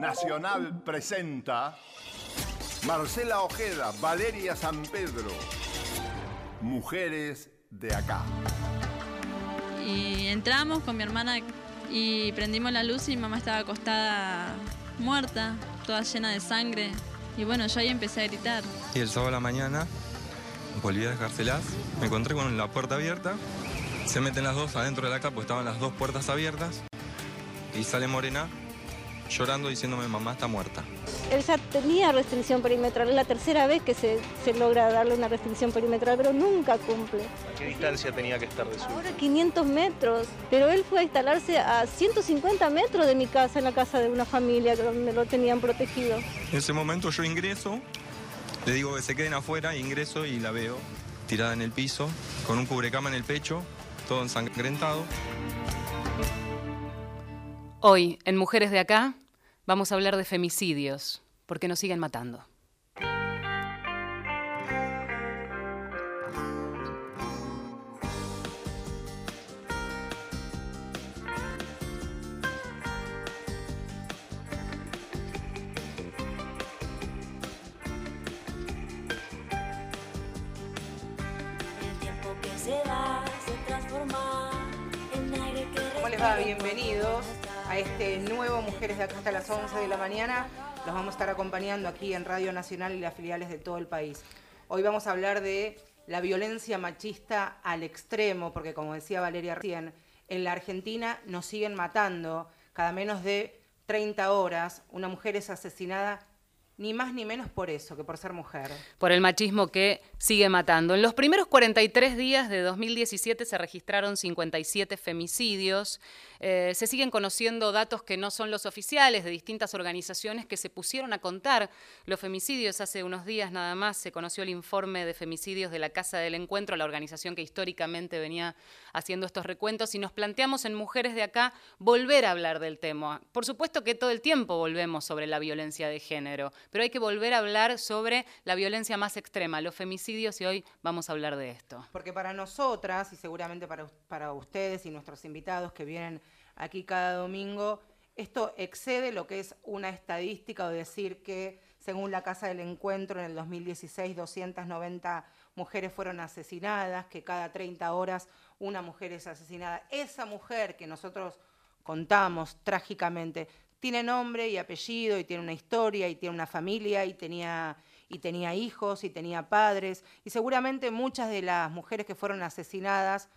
Nacional presenta Marcela Ojeda, Valeria San Pedro, Mujeres de acá. Y entramos con mi hermana y prendimos la luz y mi mamá estaba acostada muerta, toda llena de sangre. Y bueno, yo ahí empecé a gritar. Y el sábado a la mañana volví a dejárselas. Me encontré con la puerta abierta. Se meten las dos adentro de la casa, pues estaban las dos puertas abiertas. Y sale Morena llorando diciéndome mamá está muerta. Él ya tenía restricción perimetral, es la tercera vez que se, se logra darle una restricción perimetral, pero nunca cumple. ¿A qué distancia tenía que estar de su Ahora 500 metros, pero él fue a instalarse a 150 metros de mi casa, en la casa de una familia donde lo tenían protegido. En ese momento yo ingreso, le digo que se queden afuera, ingreso y la veo tirada en el piso, con un cubrecama en el pecho, todo ensangrentado. Hoy, en Mujeres de Acá, vamos a hablar de femicidios, porque nos siguen matando. El tiempo que se va se transforma en aire que ¿Cómo les va? Bienvenidos a este nuevo Mujeres de acá hasta las 11 de la mañana. Los vamos a estar acompañando aquí en Radio Nacional y las filiales de todo el país. Hoy vamos a hablar de la violencia machista al extremo, porque como decía Valeria recién, en la Argentina nos siguen matando. Cada menos de 30 horas una mujer es asesinada ni más ni menos por eso, que por ser mujer. Por el machismo que sigue matando. En los primeros 43 días de 2017 se registraron 57 femicidios. Eh, se siguen conociendo datos que no son los oficiales de distintas organizaciones que se pusieron a contar los femicidios. Hace unos días nada más se conoció el informe de femicidios de la Casa del Encuentro, la organización que históricamente venía haciendo estos recuentos, y nos planteamos en Mujeres de Acá volver a hablar del tema. Por supuesto que todo el tiempo volvemos sobre la violencia de género, pero hay que volver a hablar sobre la violencia más extrema, los femicidios, y hoy vamos a hablar de esto. Porque para nosotras, y seguramente para, para ustedes y nuestros invitados que vienen aquí cada domingo, esto excede lo que es una estadística o decir que, según la Casa del Encuentro, en el 2016 290 mujeres fueron asesinadas, que cada 30 horas una mujer es asesinada. Esa mujer que nosotros contamos trágicamente tiene nombre y apellido y tiene una historia y tiene una familia y tenía y tenía hijos y tenía padres y seguramente muchas de las mujeres que fueron asesinadas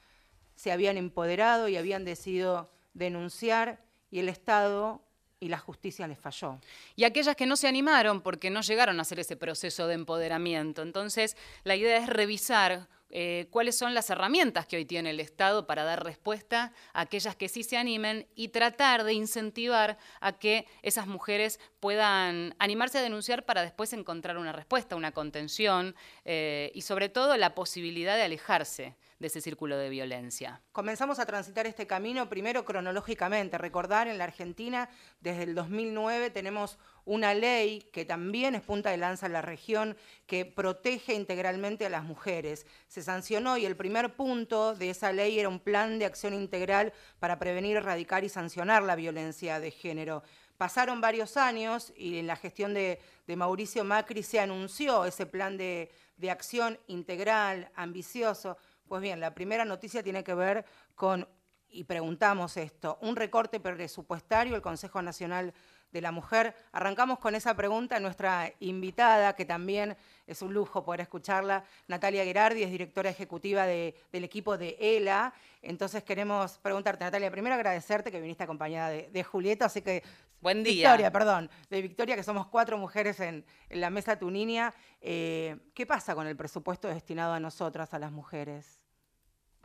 se habían empoderado y habían decidido denunciar y el Estado y la justicia les falló. Y aquellas que no se animaron porque no llegaron a hacer ese proceso de empoderamiento. Entonces, la idea es revisar eh, cuáles son las herramientas que hoy tiene el Estado para dar respuesta a aquellas que sí se animen y tratar de incentivar a que esas mujeres puedan animarse a denunciar para después encontrar una respuesta, una contención eh, y sobre todo la posibilidad de alejarse de ese círculo de violencia. Comenzamos a transitar este camino primero cronológicamente. Recordar, en la Argentina, desde el 2009 tenemos una ley que también es punta de lanza en la región, que protege integralmente a las mujeres. Se sancionó y el primer punto de esa ley era un plan de acción integral para prevenir, erradicar y sancionar la violencia de género. Pasaron varios años y en la gestión de, Mauricio Macri se anunció ese plan de, acción integral, ambicioso. Pues bien, la primera noticia tiene que ver con, y preguntamos esto, un recorte presupuestario, el Consejo Nacional de la Mujer. Arrancamos con esa pregunta a nuestra invitada, que también es un lujo poder escucharla, Natalia Gerardi, es directora ejecutiva de, del equipo de ELA. Entonces queremos preguntarte, Natalia, primero agradecerte que viniste acompañada de Julieta, así que... Buen día. Victoria, perdón, de Victoria, que somos cuatro mujeres en, en la mesa Tu Niña. Eh, ¿Qué pasa con el presupuesto destinado a nosotras, a las mujeres?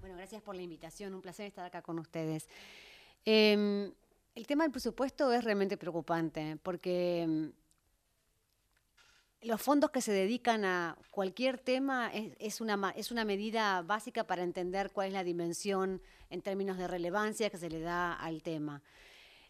Bueno, gracias por la invitación, un placer estar acá con ustedes. Eh, el tema del presupuesto es realmente preocupante porque los fondos que se dedican a cualquier tema es, es, una, es una medida básica para entender cuál es la dimensión en términos de relevancia que se le da al tema.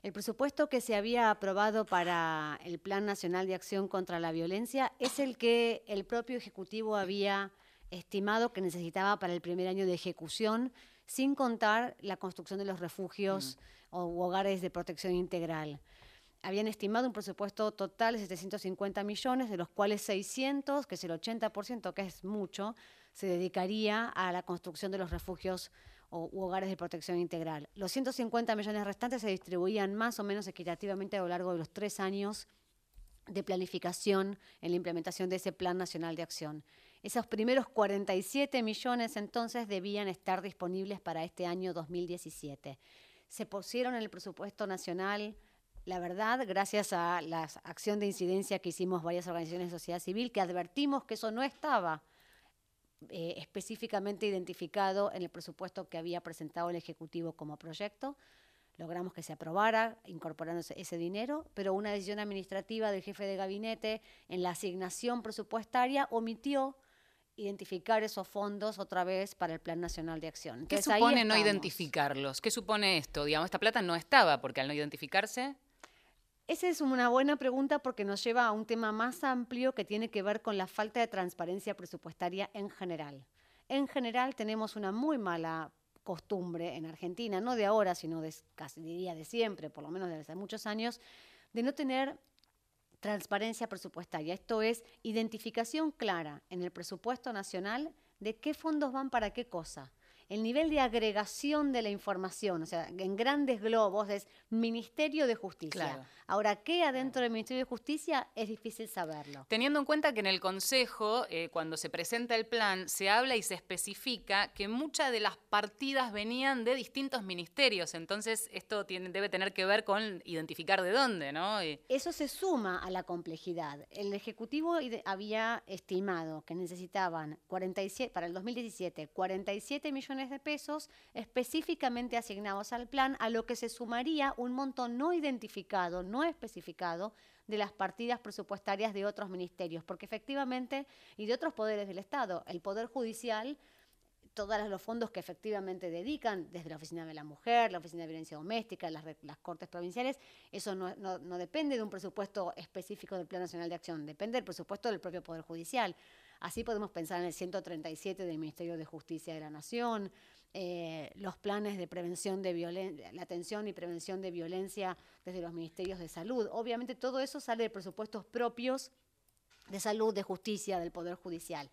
El presupuesto que se había aprobado para el Plan Nacional de Acción contra la Violencia es el que el propio Ejecutivo había estimado que necesitaba para el primer año de ejecución, sin contar la construcción de los refugios mm. o hogares de protección integral. habían estimado un presupuesto total de 750 millones, de los cuales 600, que es el 80%, que es mucho, se dedicaría a la construcción de los refugios o, u hogares de protección integral. Los 150 millones restantes se distribuían más o menos equitativamente a lo largo de los tres años de planificación en la implementación de ese Plan Nacional de Acción. Esos primeros 47 millones entonces debían estar disponibles para este año 2017. Se pusieron en el presupuesto nacional, la verdad, gracias a la acción de incidencia que hicimos varias organizaciones de sociedad civil, que advertimos que eso no estaba eh, específicamente identificado en el presupuesto que había presentado el Ejecutivo como proyecto. Logramos que se aprobara incorporándose ese dinero, pero una decisión administrativa del jefe de gabinete en la asignación presupuestaria omitió identificar esos fondos otra vez para el Plan Nacional de Acción. ¿Qué Entonces, ahí supone no identificarlos? ¿Qué supone esto? Digamos, esta plata no estaba, porque al no identificarse, Esa es una buena pregunta porque nos lleva a un tema más amplio que tiene que ver con la falta de transparencia presupuestaria en general. En general tenemos una muy mala costumbre en Argentina, no de ahora, sino de casi diría de siempre, por lo menos desde hace muchos años, de no tener transparencia presupuestaria. Esto es identificación clara en el presupuesto nacional de qué fondos van para qué cosa. El nivel de agregación de la información, o sea, en grandes globos es Ministerio de Justicia. Claro. Ahora, ¿qué adentro del Ministerio de Justicia? Es difícil saberlo. Teniendo en cuenta que en el Consejo, eh, cuando se presenta el plan, se habla y se especifica que muchas de las partidas venían de distintos ministerios. Entonces, esto tiene- debe tener que ver con identificar de dónde, ¿no? Y- Eso se suma a la complejidad. El Ejecutivo había estimado que necesitaban 47, para el 2017 47 millones de pesos específicamente asignados al plan, a lo que se sumaría un monto no identificado, no especificado, de las partidas presupuestarias de otros ministerios, porque efectivamente, y de otros poderes del Estado, el Poder Judicial todos los fondos que efectivamente dedican, desde la Oficina de la Mujer, la Oficina de Violencia Doméstica, las, las Cortes Provinciales, eso no, no- no depende de un presupuesto específico del Plan Nacional de Acción, depende del presupuesto del propio Poder Judicial. Así podemos pensar en el 137 del Ministerio de Justicia de la Nación, eh, los planes de prevención de violencia, la atención y prevención de violencia desde los ministerios de salud. Obviamente todo eso sale de presupuestos propios de salud, de justicia, del Poder Judicial.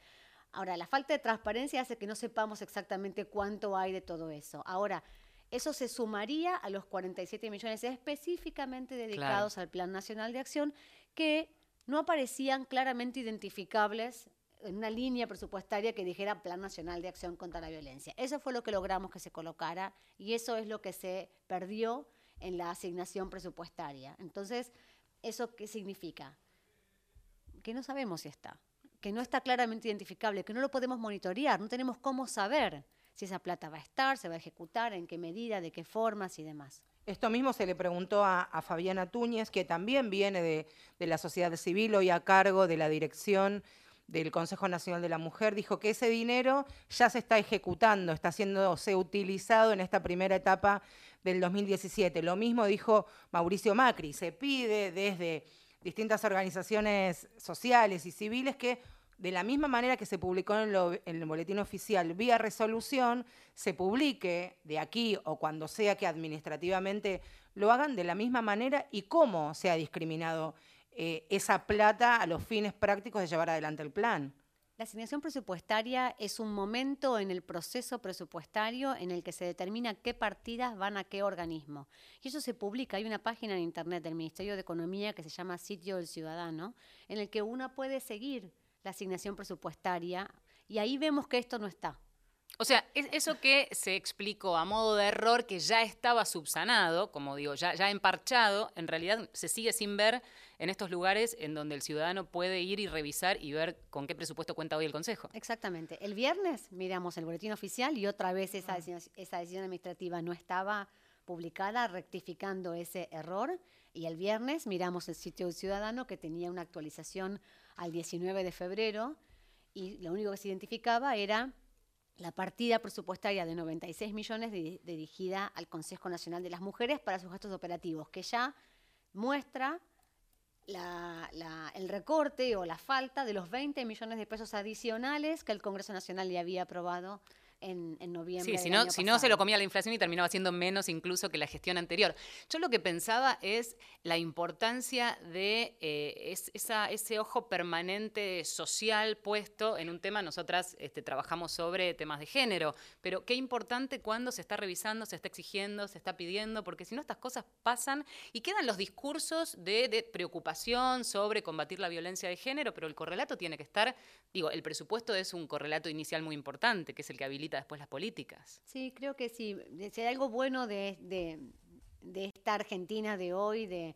Ahora, la falta de transparencia hace que no sepamos exactamente cuánto hay de todo eso. Ahora, eso se sumaría a los 47 millones específicamente dedicados al Plan Nacional de Acción que no aparecían claramente identificables en una línea presupuestaria que dijera Plan Nacional de Acción contra la Violencia. Eso fue lo que logramos que se colocara y eso es lo que se perdió en la asignación presupuestaria. Entonces, ¿eso qué significa? que no sabemos si está, que no está claramente identificable, que no lo podemos monitorear, no tenemos cómo saber si esa plata va a estar, se va a ejecutar, en qué medida, de qué formas y demás. Esto mismo se le preguntó a, Fabiana Túñez, que también viene de, de la sociedad civil, hoy a cargo de la dirección del Consejo Nacional de la Mujer, dijo que ese dinero ya se está ejecutando, está siéndose utilizado en esta primera etapa del 2017. Lo mismo dijo Mauricio Macri, se pide desde distintas organizaciones sociales y civiles que de la misma manera que se publicó en, en el boletín oficial vía resolución, se publique de aquí o cuando sea que administrativamente lo hagan de la misma manera y cómo se ha discriminado eh, esa plata a los fines prácticos de llevar adelante el plan. La asignación presupuestaria es un momento en el proceso presupuestario en el que se determina qué partidas van a qué organismo. Y eso se publica, hay una página en Internet del Ministerio de Economía que se llama Sitio del Ciudadano, en el que uno puede seguir la asignación presupuestaria y ahí vemos que esto no está. O sea, es eso que se explicó a modo de error que ya estaba subsanado, como digo, ya, ya emparchado, en realidad se sigue sin ver en estos lugares en donde el ciudadano puede ir y revisar y ver con qué presupuesto cuenta hoy el Consejo. Exactamente. El viernes miramos el boletín oficial y otra vez esa decisión, esa decisión administrativa no estaba publicada, rectificando ese error. Y el viernes miramos el sitio del ciudadano que tenía una actualización al 19 de febrero y lo único que se identificaba era la partida presupuestaria de 96 millones di- dirigida al Consejo Nacional de las Mujeres para sus gastos operativos, que ya muestra la- la- el recorte o la falta de los 20 millones de pesos adicionales que el Congreso Nacional le había aprobado en, en noviembre. Sí, si no, si no se lo comía la inflación y terminaba siendo menos incluso que la gestión anterior. Yo lo que pensaba es la importancia de eh, es- esa- ese ojo permanente social puesto en un tema. Nosotras este, trabajamos sobre temas de género, pero qué importante cuando se está revisando, se está exigiendo, se está pidiendo, porque si no estas cosas pasan y quedan los discursos de, de preocupación sobre combatir la violencia de género, pero el correlato tiene que estar, digo, el presupuesto es un correlato inicial muy importante, que es el que habilita después las políticas. Sí, creo que sí. De- Si hay algo bueno de, de- esta Argentina de hoy, de,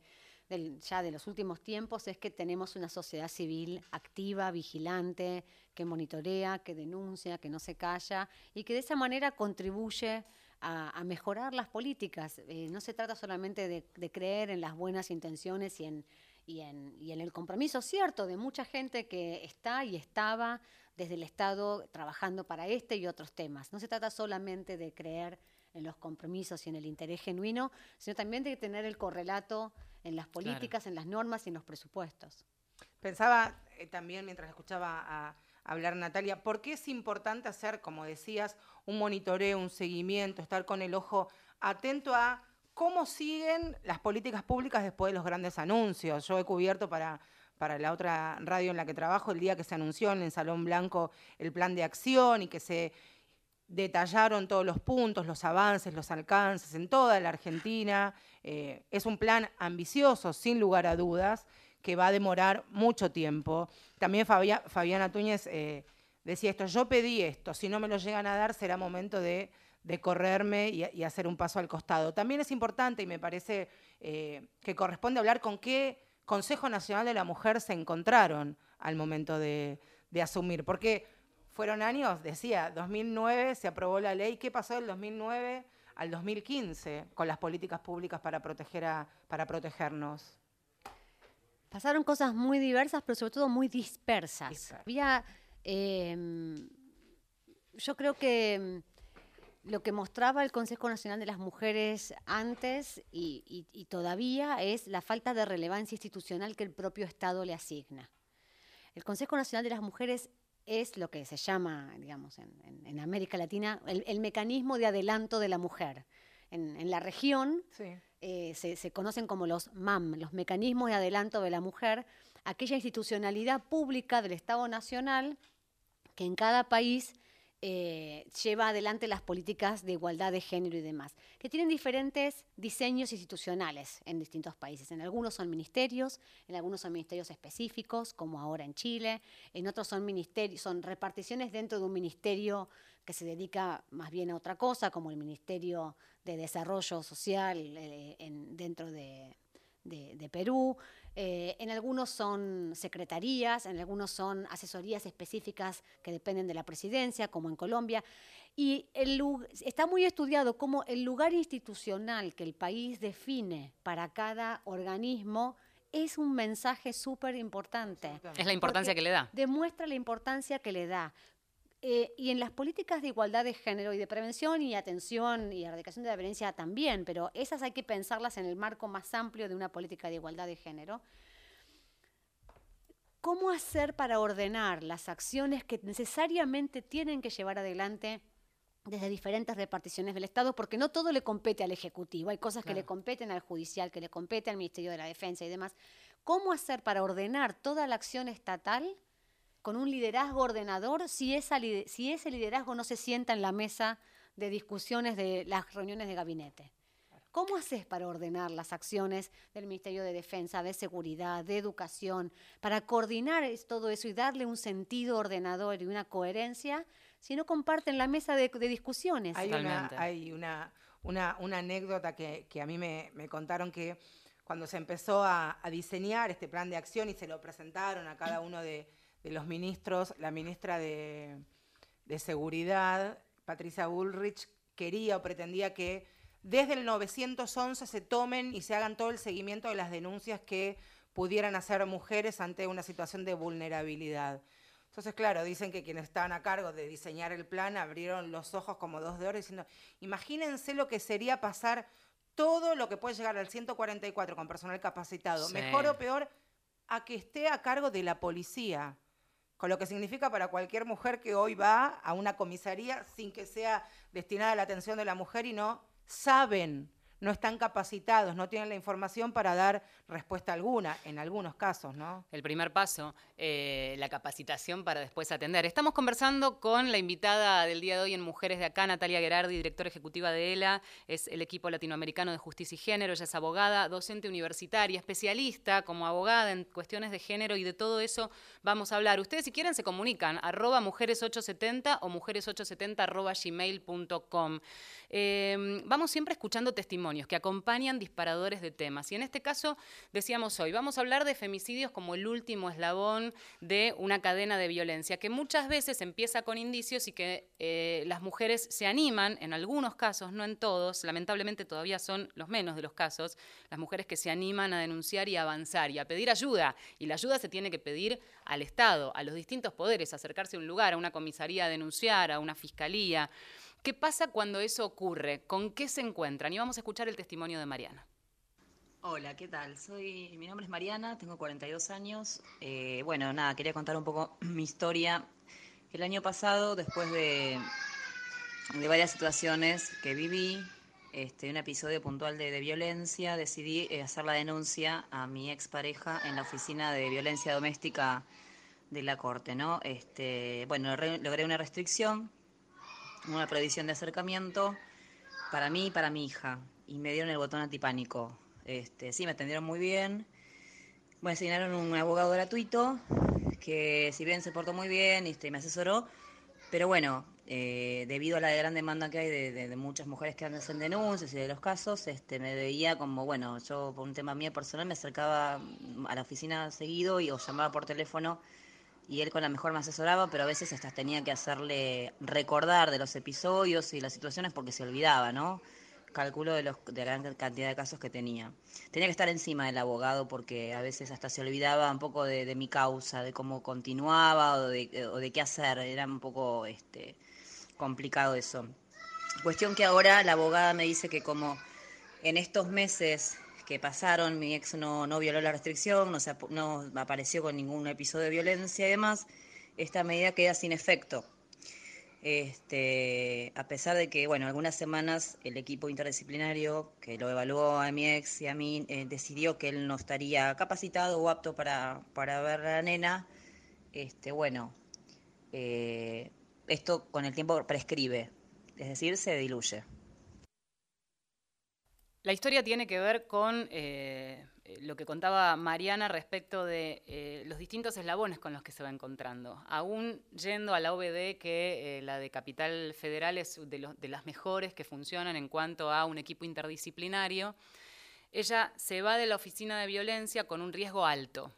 ya de los últimos tiempos, es que tenemos una sociedad civil activa, vigilante, que monitorea, que denuncia, que no se calla y que de esa manera contribuye a, a mejorar las políticas. Eh, no se trata solamente de, de creer en las buenas intenciones y en, y, en, y en el compromiso cierto de mucha gente que está y estaba desde el Estado trabajando para este y otros temas. No se trata solamente de creer en los compromisos y en el interés genuino, sino también de tener el correlato en las políticas, en las normas y en los presupuestos. Pensaba eh, también mientras escuchaba a hablar Natalia, ¿por qué es importante hacer, como decías, un monitoreo, un seguimiento, estar con el ojo atento a cómo siguen las políticas públicas después de los grandes anuncios? Yo he cubierto para, para la otra radio en la que trabajo el día que se anunció en el Salón Blanco el plan de acción y que se detallaron todos los puntos, los avances, los alcances en toda la Argentina. Eh, es un plan ambicioso, sin lugar a dudas, que va a demorar mucho tiempo. También Fabia- Fabiana Túñez eh, decía esto, yo pedí esto, si no me lo llegan a dar será momento de, correrme y, y hacer un paso al costado. También es importante y me parece eh, que corresponde hablar con qué Consejo Nacional de la Mujer se encontraron al momento de, de asumir, porque fueron años, decía, 2009 se aprobó la ley, ¿qué pasó del 2009 al 2015 con las políticas públicas para, proteger a, para protegernos? Pasaron cosas muy diversas, pero sobre todo muy dispersas. Dispersas. Había, em, yo creo que em, lo que mostraba el Consejo Nacional de las Mujeres antes y, y- y todavía es la falta de relevancia institucional que el propio Estado le asigna. El Consejo Nacional de las Mujeres es lo que se llama, digamos, en, en- en América Latina, el, el mecanismo de adelanto de la mujer. En, en la región Sí. eh, se, se conocen como los MAM, los mecanismos de adelanto de la mujer, aquella institucionalidad pública del Estado Nacional que en cada país eh, lleva adelante las políticas de igualdad de género y demás, que tienen diferentes diseños institucionales en distintos países. En algunos son ministerios, en algunos son ministerios específicos, como ahora en Chile, en otros son ministerios, son reparticiones dentro de un ministerio que se dedica más bien a otra cosa, como el Ministerio de Desarrollo Social eh, en- dentro de, de- de Perú. Eh, en algunos son secretarías, en algunos son asesorías específicas que dependen de la presidencia, como en Colombia. Y el está muy estudiado cómo el lugar institucional que el país define para cada organismo es un mensaje súper importante. Es la importancia que le da. Demuestra la importancia que le da. Eh, y en las políticas de igualdad de género y de prevención y atención y erradicación de la violencia también, pero esas hay que pensarlas en el marco más amplio de una política de igualdad de género. ¿Cómo hacer para ordenar las acciones que necesariamente tienen que llevar adelante desde diferentes reparticiones del Estado? Porque no todo le compete al Ejecutivo, hay cosas que le competen al Judicial, que le compete al Ministerio de la Defensa y demás. ¿Cómo hacer para ordenar toda la acción estatal con un liderazgo ordenador si, esa, lide- si ese liderazgo no se sienta en la mesa de discusiones de las reuniones de gabinete? ¿Cómo haces para ordenar las acciones del Ministerio de Defensa, de Seguridad, de Educación, para coordinar es- todo eso y darle un sentido ordenador y una coherencia si no comparten la mesa de, de discusiones? Hay, una, Totalmente. hay una, una, una anécdota que, que a mí me, me contaron que cuando se empezó a, a diseñar este plan de acción y se lo presentaron a cada uno de, de los ministros, la ministra de, de Seguridad, Patricia Bullrich, quería o pretendía que desde el 911 se tomen y se hagan todo el seguimiento de las denuncias que pudieran hacer mujeres ante una situación de vulnerabilidad. Entonces, claro, dicen que quienes estaban a cargo de diseñar el plan abrieron los ojos como dos de oro diciendo, imagínense lo que sería pasar todo lo que puede llegar al 144 con personal capacitado, Sí. mejor o peor, a que esté a cargo de la policía. Con lo que significa para cualquier mujer que hoy va a una comisaría sin que sea destinada a la atención de la mujer y no saben no están capacitados, no tienen la información para dar respuesta alguna, en algunos casos, ¿no? El primer paso, eh, la capacitación para después atender. Estamos conversando con la invitada del día de hoy en Mujeres de Acá, Natalia Gerardi, directora ejecutiva de ELA, es el equipo latinoamericano de justicia y género, ella es abogada, docente universitaria, especialista como abogada en cuestiones de género y de todo eso vamos a hablar. Ustedes si quieren se comunican, arroba mujeres870 o mujeres870 arroba gmail.com. Eh, vamos siempre escuchando testimonios que acompañan disparadores de temas. Y en este caso, decíamos hoy, vamos a hablar de femicidios como el último eslabón de una cadena de violencia, que muchas veces empieza con indicios y que eh, las mujeres se animan, en algunos casos, no en todos, lamentablemente todavía son los menos de los casos, las mujeres que se animan a denunciar y avanzar y a pedir ayuda. Y la ayuda se tiene que pedir al Estado, a los distintos poderes, acercarse a un lugar, a una comisaría a denunciar, a una fiscalía. ¿Qué pasa cuando eso ocurre? ¿Con qué se encuentran? Y vamos a escuchar el testimonio de Mariana. Hola, ¿qué tal? Soy, mi nombre es Mariana, tengo 42 años. Eh, bueno, nada, quería contar un poco mi historia. El año pasado, después de, varias situaciones que viví, este, un episodio puntual de, violencia, decidí eh, hacer la denuncia a mi expareja en la oficina de violencia doméstica de la corte, ¿no? Este, bueno, logré una restricción una prohibición de acercamiento para mí y para mi hija. Y me dieron el botón antipánico. Este, sí, me atendieron muy bien. Me asignaron un abogado gratuito que si bien se portó muy bien este, me asesoró, pero bueno, eh, debido a la gran demanda que hay de, de- muchas mujeres que hacen denuncias y de los casos, este, me veía como, bueno, yo por un tema mío personal me acercaba a la oficina seguido y o llamaba por teléfono y él con la mejor me asesoraba, pero a veces hasta tenía que hacerle recordar de los episodios y las situaciones porque se olvidaba, ¿no? Calculo de, los, de la gran cantidad de casos que tenía. Tenía que estar encima del abogado porque a veces hasta se olvidaba un poco de, mi causa, de cómo continuaba o de, o de qué hacer. Era un poco este, complicado eso. Cuestión que ahora la abogada me dice que como en estos meses que pasaron, mi ex no, no violó la restricción, no, se no apareció con ningún episodio de violencia y demás, esta medida queda sin efecto. Este, a pesar de que, bueno, algunas semanas el equipo interdisciplinario que lo evaluó a mi ex y a mí eh, decidió que él no estaría capacitado o apto para, para ver a la nena, este, bueno, eh, esto con el tiempo prescribe, es decir, se diluye. La historia tiene que ver con eh, lo que contaba Mariana respecto de eh, los distintos eslabones con los que se va encontrando. Aún yendo a la OBD, que eh, la de Capital Federal es de, de las mejores que funcionan en cuanto a un equipo interdisciplinario, ella se va de la oficina de violencia con un riesgo alto.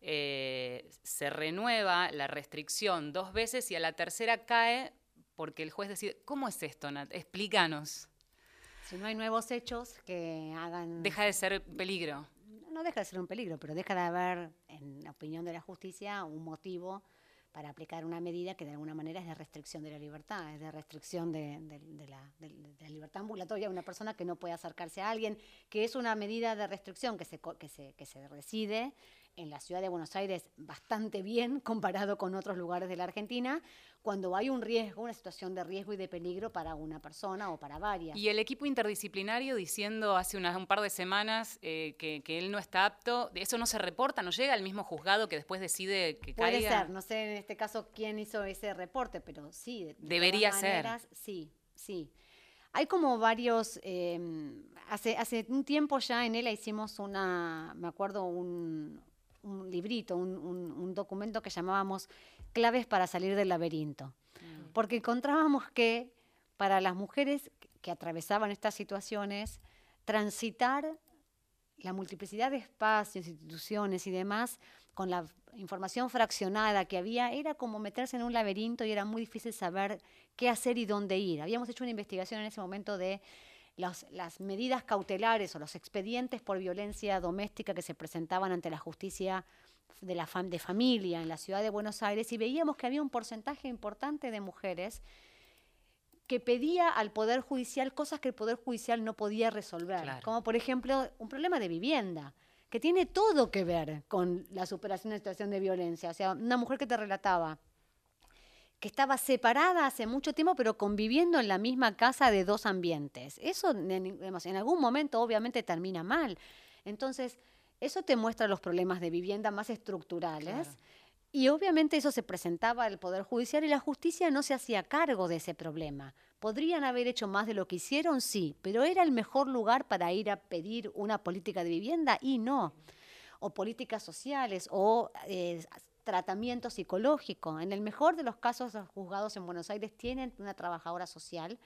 Se renueva la restricción dos veces y a la tercera cae porque el juez decide, ¿cómo es esto, Nat? Explícanos. Si no hay nuevos hechos que hagan... Deja de ser peligro. no deja de ser un peligro, pero deja de haber, en la opinión de la justicia, un motivo para aplicar una medida que de alguna manera es de restricción de la libertad, es de restricción de, de- de la, de- la libertad ambulatoria de una persona que no puede acercarse a alguien, que es una medida de restricción que se, que se, que se reside en la ciudad de Buenos Aires bastante bien comparado con otros lugares de la Argentina, cuando hay un riesgo, una situación de riesgo y de peligro para una persona o para varias. Y el equipo interdisciplinario diciendo hace unas- un par de semanas eh, que, que él no está apto, ¿eso no se reporta? ¿No llega al mismo juzgado que después decide que Puede caiga? ser, no sé en este caso quién hizo ese reporte, pero sí. de- de Debería todas ser. maneras, Sí, sí. Hay como varios, eh, hace, hace un tiempo ya en ELA hicimos una, me acuerdo, un, un librito, un, un- un documento que llamábamos Claves para salir del laberinto. Porque encontrábamos que para las mujeres que atravesaban estas situaciones, transitar la multiplicidad de espacios, instituciones y demás, con la información fraccionada que había, era como meterse en un laberinto y era muy difícil saber qué hacer y dónde ir. Habíamos hecho una investigación en ese momento de los- las medidas cautelares o los expedientes por violencia doméstica que se presentaban ante la justicia de la fam- de familia en la ciudad de Buenos Aires y veíamos que había un porcentaje importante de mujeres que pedía al Poder Judicial cosas que el Poder Judicial no podía resolver, Claro. como por ejemplo un problema de vivienda, que tiene todo que ver con la superación de situación de violencia. O sea, una mujer que te relataba que estaba separada hace mucho tiempo, pero conviviendo en la misma casa de dos ambientes. Eso en, algún momento obviamente termina mal. Entonces, eso te muestra los problemas de vivienda más estructurales. Y obviamente eso se presentaba al Poder Judicial y la justicia no se hacía cargo de ese problema. ¿Podrían haber hecho más de lo que hicieron? Sí, pero ¿era el mejor lugar para ir a pedir una política de vivienda? Y no. O políticas sociales, o eh, tratamiento psicológico. En el mejor de los casos, los juzgados en Buenos Aires tienen una trabajadora social,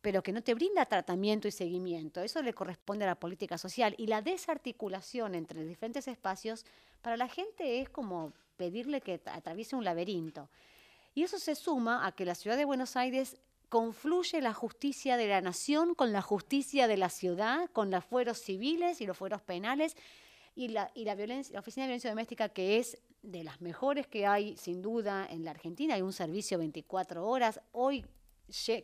pero que no te brinda tratamiento y seguimiento. Eso le corresponde a la política social. Y la desarticulación entre diferentes espacios, para la gente es como pedirle que atraviese un laberinto. Y eso se suma a que la ciudad de Buenos Aires confluye la justicia de la nación con la justicia de la ciudad, con los fueros civiles y los fueros penales, y la, y la, violencia, la Oficina de Violencia Doméstica, que es de las mejores que hay, sin duda, en la Argentina. Hay un servicio 24 horas, hoy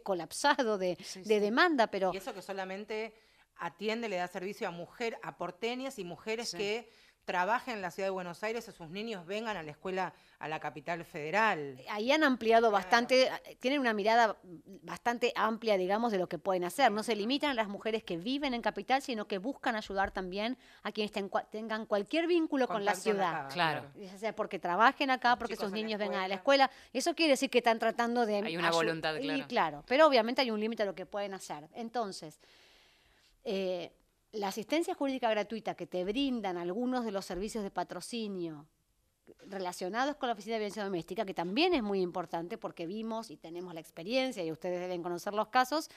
colapsado de, de demanda, pero... Y eso que solamente atiende, le da servicio a mujeres, a porteñas y mujeres que trabajen en la ciudad de Buenos Aires, a sus niños vengan a la escuela a la capital federal. Ahí han ampliado bastante, tienen una mirada bastante amplia, digamos, de lo que pueden hacer. No se limitan a las mujeres que viven en capital, sino que buscan ayudar también a quienes tengan cualquier vínculo con la ciudad. claro. Sea, porque trabajen acá, porque sus niños vengan a la escuela. Eso quiere decir que están tratando de... Hay una voluntad, claro. Y claro, pero obviamente hay un límite a lo que pueden hacer. Entonces... Eh, la asistencia jurídica gratuita que te brindan algunos de los servicios de patrocinio relacionados con la Oficina de Violencia Doméstica, que también es muy importante porque vimos y tenemos la experiencia y ustedes deben conocer los casos,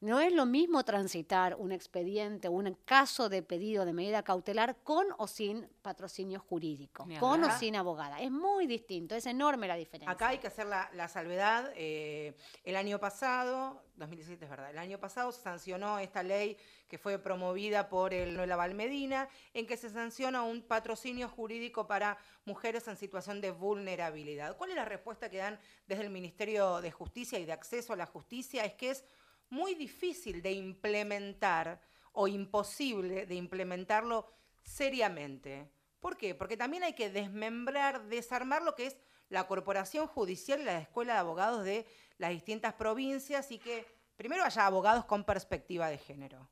no es lo mismo transitar un expediente, un caso de pedido de medida cautelar con o sin patrocinio jurídico, con o sin abogada. Es muy distinto, es enorme la diferencia. Acá hay que hacer la, salvedad. Eh, el año pasado, 2017 es verdad, el año pasado se sancionó esta ley que fue promovida por el Noel Valmedina, en que se sanciona un patrocinio jurídico para mujeres en situación de vulnerabilidad. ¿Cuál es la respuesta que dan desde el Ministerio de Justicia y de Acceso a la Justicia? Es que es muy difícil de implementar o imposible de implementarlo seriamente. ¿Por qué? Porque también hay que desmembrar, desarmar lo que es la corporación judicial y la escuela de abogados de las distintas provincias y que primero haya abogados con perspectiva de género,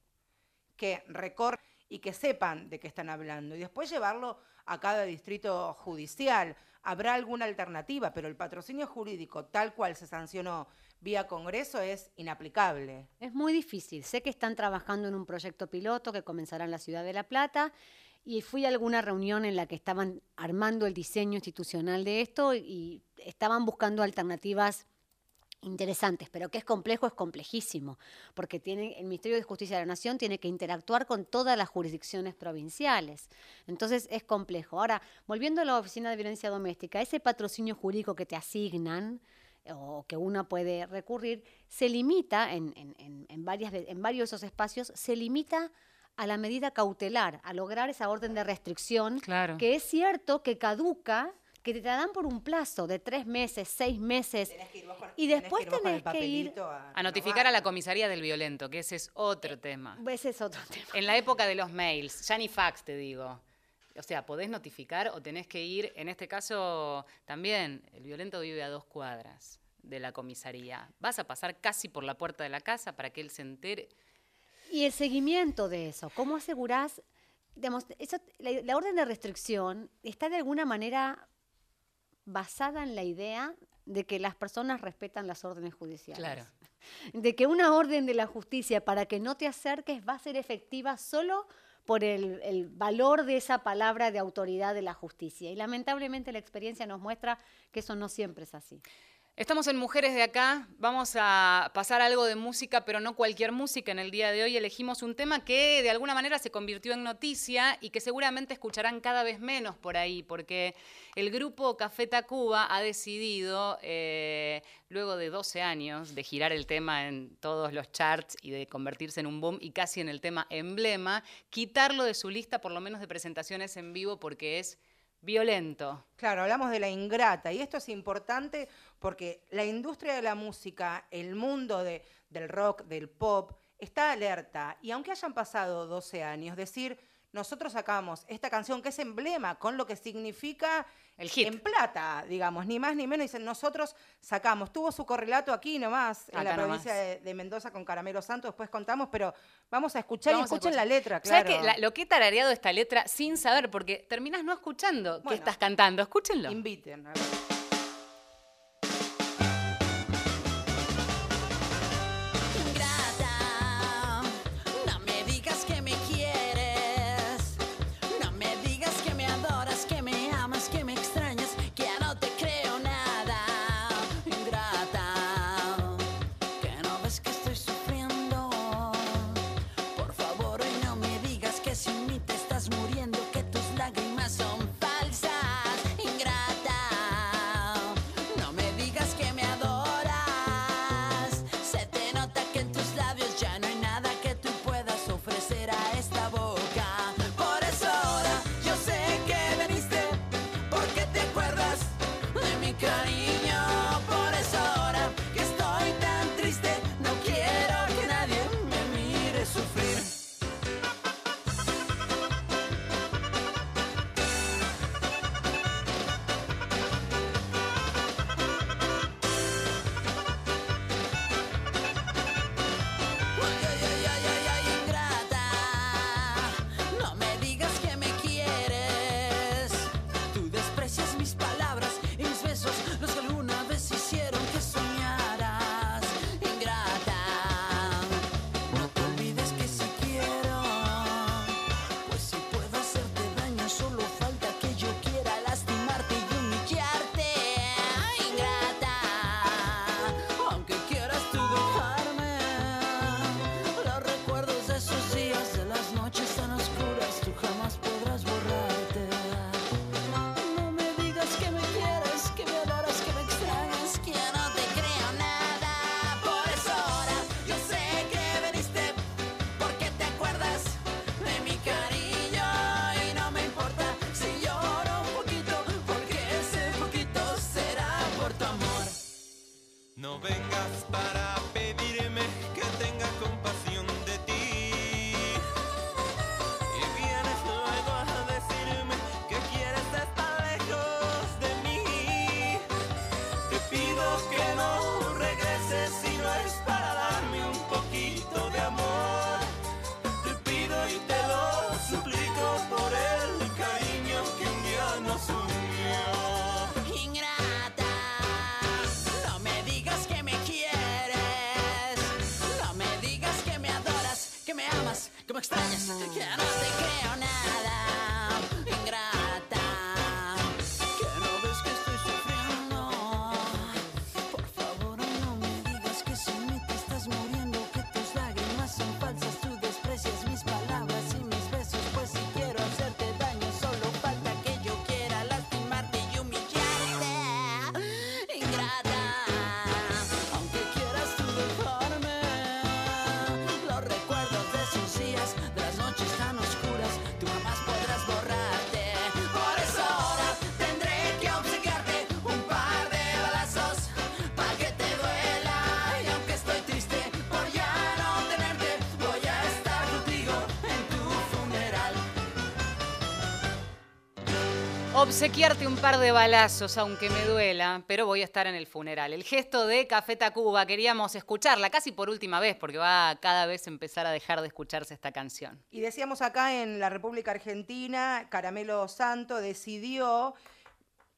que recorran y que sepan de qué están hablando y después llevarlo a cada distrito judicial. Habrá alguna alternativa, pero el patrocinio jurídico tal cual se sancionó vía Congreso es inaplicable. Es muy difícil. Sé que están trabajando en un proyecto piloto que comenzará en la ciudad de La Plata y fui a alguna reunión en la que estaban armando el diseño institucional de esto y estaban buscando alternativas interesantes, pero que es complejo, es complejísimo, porque tiene, el Ministerio de Justicia de la Nación tiene que interactuar con todas las jurisdicciones provinciales. Entonces es complejo. Ahora, volviendo a la Oficina de Violencia Doméstica, ese patrocinio jurídico que te asignan, o que uno puede recurrir, se limita en, varias, en varios de esos espacios, se limita a la medida cautelar, a lograr esa orden de restricción, que es cierto que caduca, que te dan por un plazo de tres meses, seis meses, y después tenés que ir, a, notificar a la comisaría del violento, que ese es otro tema. Ese es otro tema. En la época de los mails, ya ni fax te digo. O sea, podés notificar o tenés que ir, en este caso también, el violento vive a dos cuadras de la comisaría. Vas a pasar casi por la puerta de la casa para que él se entere. Y el seguimiento de eso, ¿cómo asegurás? Digamos, eso, la, orden de restricción está de alguna manera basada en la idea de que las personas respetan las órdenes judiciales. Claro. De que una orden de la justicia para que no te acerques va a ser efectiva solo por el, valor de esa palabra de autoridad de la justicia. Y lamentablemente la experiencia nos muestra que eso no siempre es así. Estamos en Mujeres de Acá, vamos a pasar algo de música, pero no cualquier música. En el día de hoy elegimos un tema que de alguna manera se convirtió en noticia y que seguramente escucharán cada vez menos por ahí, porque el grupo Café Tacuba ha decidido, eh, luego de 12 años de girar el tema en todos los charts y de convertirse en un boom y casi en el tema emblema, quitarlo de su lista por lo menos de presentaciones en vivo porque es violento. Claro, hablamos de la ingrata y esto es importante porque la industria de la música, el mundo del rock, del pop, está alerta y aunque hayan pasado 12 años, decir nosotros sacamos esta canción que es emblema con lo que significa El hit. en plata, digamos, ni más ni menos. Dicen, nosotros sacamos. Tuvo su correlato aquí nomás, en la provincia de, de Mendoza con Caramelo Santo. Después contamos, pero vamos a escuchar Vamos y escuchen escuchar. la letra, ¿Sabes claro. que la- lo que he tarareado esta letra sin saber? Porque terminas no escuchando qué estás cantando. Escúchenlo. Inviten. a ver. Obsequiarte un par de balazos, aunque me duela, pero voy a estar en el funeral. El gesto de Café Tacuba, queríamos escucharla casi por última vez, porque va a cada vez empezar a dejar de escucharse esta canción. Y decíamos acá en la República Argentina, Caramelo Santo decidió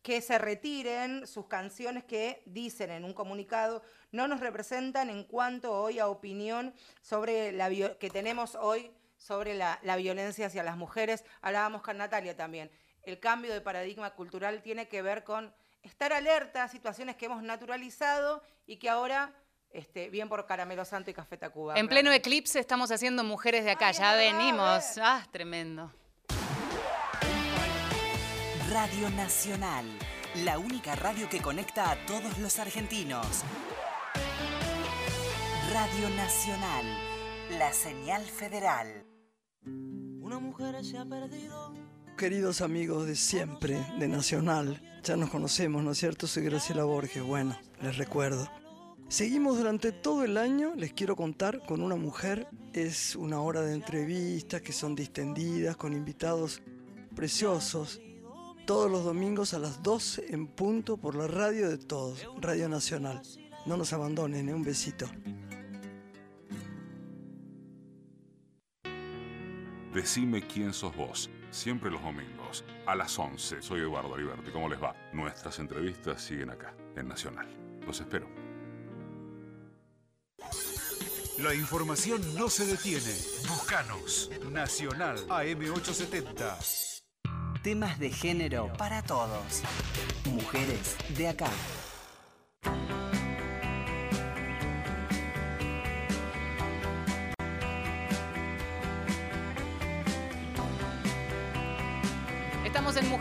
que se retiren sus canciones que dicen en un comunicado no nos representan en cuanto hoy a opinión sobre la que tenemos hoy sobre la, la violencia hacia las mujeres. Hablábamos con Natalia también. El cambio de paradigma cultural tiene que ver con estar alerta a situaciones que hemos naturalizado y que ahora, este, bien por Caramelo Santo y Café Tacuba. En pleno eclipse estamos haciendo Mujeres de Acá, ya venimos. Ah, tremendo. Radio Nacional, la única radio que conecta a todos los argentinos. Radio Nacional, la señal federal. Una mujer se ha perdido. Queridos amigos de siempre, de Nacional, ya nos conocemos, ¿no es cierto? Soy Graciela Borges, bueno, les recuerdo. Seguimos durante todo el año, les quiero contar, con una mujer. Es una hora de entrevistas que son distendidas, con invitados preciosos. Todos los domingos a las 12 en punto por la radio de todos, Radio Nacional. No nos abandonen, ¿eh? un besito. Decime quién sos vos. Siempre los domingos, a las 11. Soy Eduardo Aliberti. ¿Cómo les va? Nuestras entrevistas siguen acá, en Nacional. Los espero. La información no se detiene. Buscanos. Nacional AM870. Temas de género para todos. Mujeres de acá.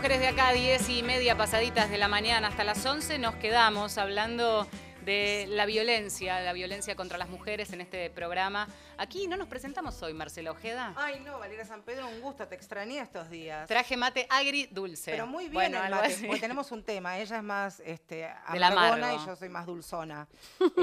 Mujeres de Acá, 10 y media pasaditas de la mañana hasta las 11. Nos quedamos hablando de la violencia, la violencia contra las mujeres en este programa. Aquí no nos presentamos hoy, Marcela Ojeda. Ay, no, Valeria San Pedro, un gusto, te extrañé estos días. Traje mate agri dulce. Pero muy bien Bueno, el algo mate, así. porque tenemos un tema. Ella es más este, amargona amargo. y yo soy más dulzona.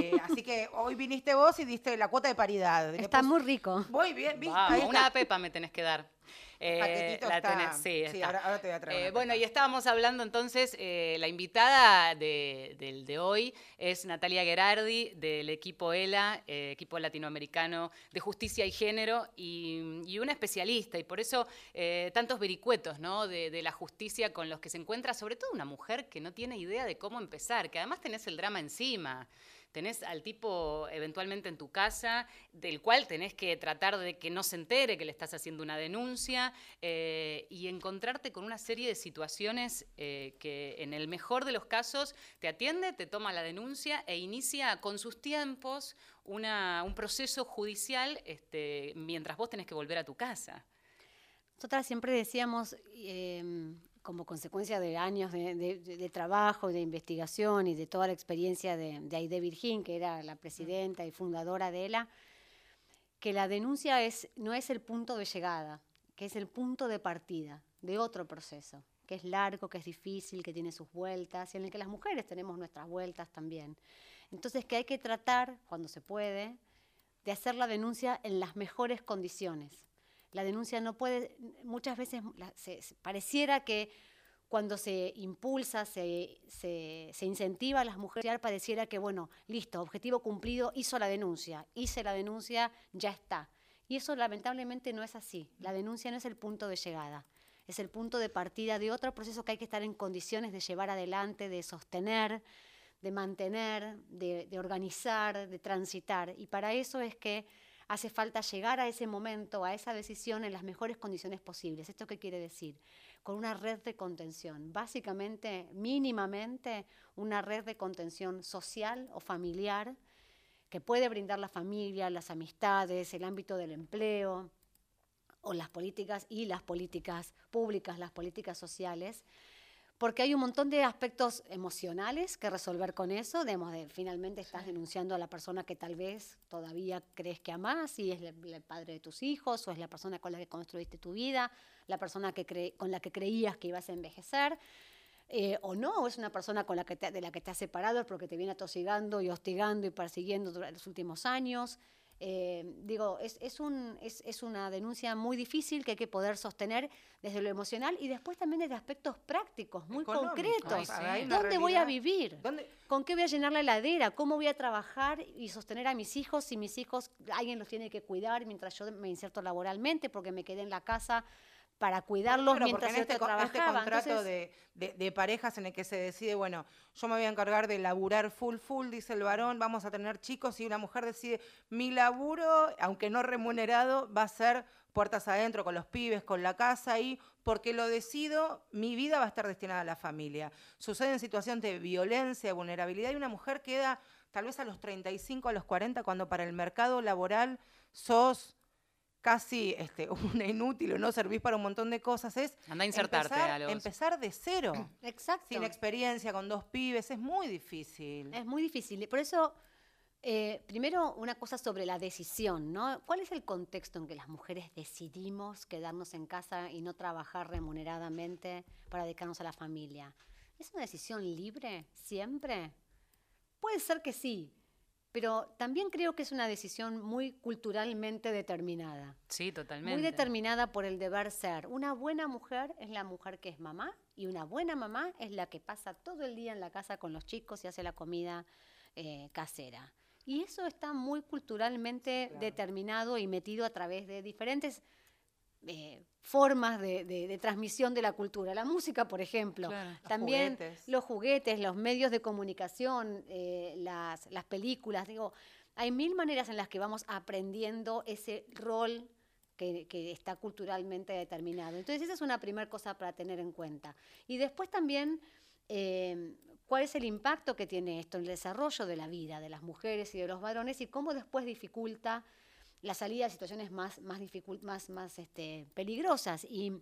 Eh, así que hoy viniste vos y diste la cuota de paridad. Está pus- muy rico. Muy bien, ¿viste? Está. una pepa me tenés que dar. Eh, paquetito la está- tenés- sí, sí, está. ahora- ahora te voy a traer Eh, bueno, y estábamos hablando entonces, eh, la invitada de, del de hoy es Natalia Gerardi del equipo ELA, eh, equipo latinoamericano de justicia y género, y, y una especialista, y por eso tantos vericuetos ¿no? de, de la justicia con los que se encuentra, sobre todo una mujer que no tiene idea de cómo empezar, que además tenés el drama encima. Tenés al tipo eventualmente en tu casa, del cual tenés que tratar de que no se entere que le estás haciendo una denuncia eh, y encontrarte con una serie de situaciones eh, que en el mejor de los casos te atiende, te toma la denuncia e inicia con sus tiempos una- un proceso judicial este, mientras vos tenés que volver a tu casa. Nosotras siempre decíamos, eh, como consecuencia de años de, de- de trabajo, de investigación y de toda la experiencia de, de Aide Virgin, que era la presidenta y fundadora de ELA, que la denuncia no es el punto de llegada, que es el punto de partida de otro proceso, que es largo, que es difícil, que tiene sus vueltas, y en el que las mujeres tenemos nuestras vueltas también. Entonces, que hay que tratar, cuando se puede, de hacer la denuncia en las mejores condiciones. La denuncia no puede, muchas veces pareciera que cuando se impulsa, se, se- incentiva a las mujeres, pareciera que, bueno, listo, objetivo cumplido, hizo la denuncia, hice la denuncia, ya está. Y eso lamentablemente no es así. La denuncia no es el punto de llegada, es el punto de partida de otro proceso que hay que estar en condiciones de llevar adelante, de sostener, de mantener, de organizar, de transitar. Y para eso es que hace falta llegar a ese momento, a esa decisión en las mejores condiciones posibles. ¿Esto qué quiere decir? Con una red de contención, básicamente, mínimamente, una red de contención social o familiar que puede brindar la familia, las amistades, el ámbito del empleo o las políticas y las políticas públicas, las políticas sociales, porque hay un montón de aspectos emocionales que resolver con eso, digamos, de, finalmente estás denunciando a la persona que tal vez todavía crees que amás, y es el, el padre de tus hijos, o es la persona con la que construiste tu vida, la persona que cre- con la que creías que ibas a envejecer, eh, o no, o es una persona con la que te- de la que te has separado porque te viene atosigando y hostigando y persiguiendo durante los últimos años. Eh, digo, es, es, un, es, es una denuncia muy difícil que hay que poder sostener desde lo emocional y después también desde aspectos prácticos, muy concretos. Ay, sí. ¿Dónde voy a vivir? ¿Con qué voy a llenar la heladera? ¿Cómo voy a trabajar y sostener a mis hijos si mis hijos alguien los tiene que cuidar mientras yo me inserto laboralmente porque me quedé en la casa para cuidarlos Claro, mientras porque en este, co- este trabajaba? contrato Entonces, de, de- de parejas en el que se decide, bueno, yo me voy a encargar de laburar full full, dice el varón, vamos a tener chicos, y una mujer decide, mi laburo, aunque no remunerado, va a ser puertas adentro con los pibes, con la casa y porque lo decido, mi vida va a estar destinada a la familia. Sucede en situaciones de violencia, de vulnerabilidad, y una mujer queda tal vez a los 35, a los 40, cuando para el mercado laboral sos casi este, una inútil o no servís para un montón de cosas, es Anda a insertarte empezar, a los- empezar de cero. Exacto. Sin experiencia, con dos pibes, es muy difícil. Es muy difícil. Por eso, eh, primero, una cosa sobre la decisión, ¿no? ¿Cuál es el contexto en que las mujeres decidimos quedarnos en casa y no trabajar remuneradamente para dedicarnos a la familia? ¿Es una decisión libre siempre? Puede ser que sí, pero también creo que es una decisión muy culturalmente determinada. Sí, totalmente. Muy determinada por el deber ser. Una buena mujer es la mujer que es mamá y una buena mamá es la que pasa todo el día en la casa con los chicos y hace la comida eh, casera. Y eso está muy culturalmente determinado y metido a través de diferentes eh, formas de, de- de transmisión de la cultura. La música, por ejemplo. También juguetes. los juguetes, los medios de comunicación, eh, las, las películas. Digo, hay mil maneras en las que vamos aprendiendo ese rol que, que está culturalmente determinado. Entonces, esa es una primera cosa para tener en cuenta. Y después también, eh, ¿cuál es el impacto que tiene esto en el desarrollo de la vida de las mujeres y de los varones y cómo después dificulta la salida de situaciones más, más, más, más este, peligrosas? Y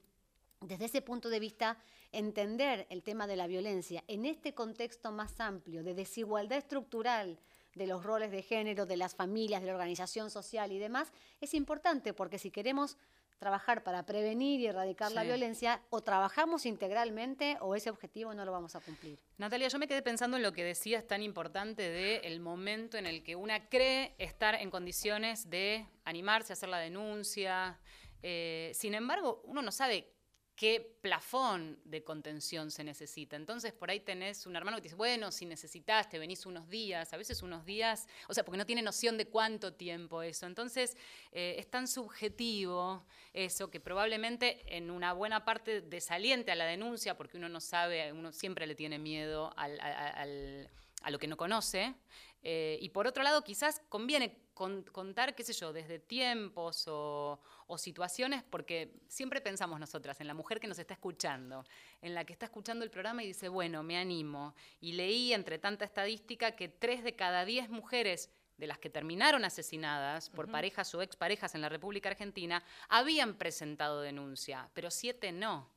desde ese punto de vista, entender el tema de la violencia en este contexto más amplio de desigualdad estructural de los roles de género, de las familias, de la organización social y demás, es importante porque si queremos trabajar para prevenir y erradicar la violencia, o trabajamos integralmente o ese objetivo no lo vamos a cumplir. Natalia, yo me quedé pensando en lo que decías tan importante de el momento en el que una cree estar en condiciones de animarse a hacer la denuncia. Eh, sin embargo, uno no sabe qué plafón de contención se necesita. Entonces, por ahí tenés un hermano que te dice, bueno, si necesitas, te venís unos días, a veces unos días, o sea, porque no tiene noción de cuánto tiempo eso. Entonces, eh, es tan subjetivo eso que probablemente en una buena parte desaliente a la denuncia, porque uno no sabe, uno siempre le tiene miedo al- a- lo que no conoce. Eh, y por otro lado, quizás conviene con- contar, qué sé yo, desde tiempos o, o situaciones, porque siempre pensamos nosotras en la mujer que nos está escuchando, en la que está escuchando el programa y dice, bueno, me animo. Y leí entre tanta estadística que tres de cada diez mujeres de las que terminaron asesinadas por parejas o exparejas en la República Argentina habían presentado denuncia, pero siete no.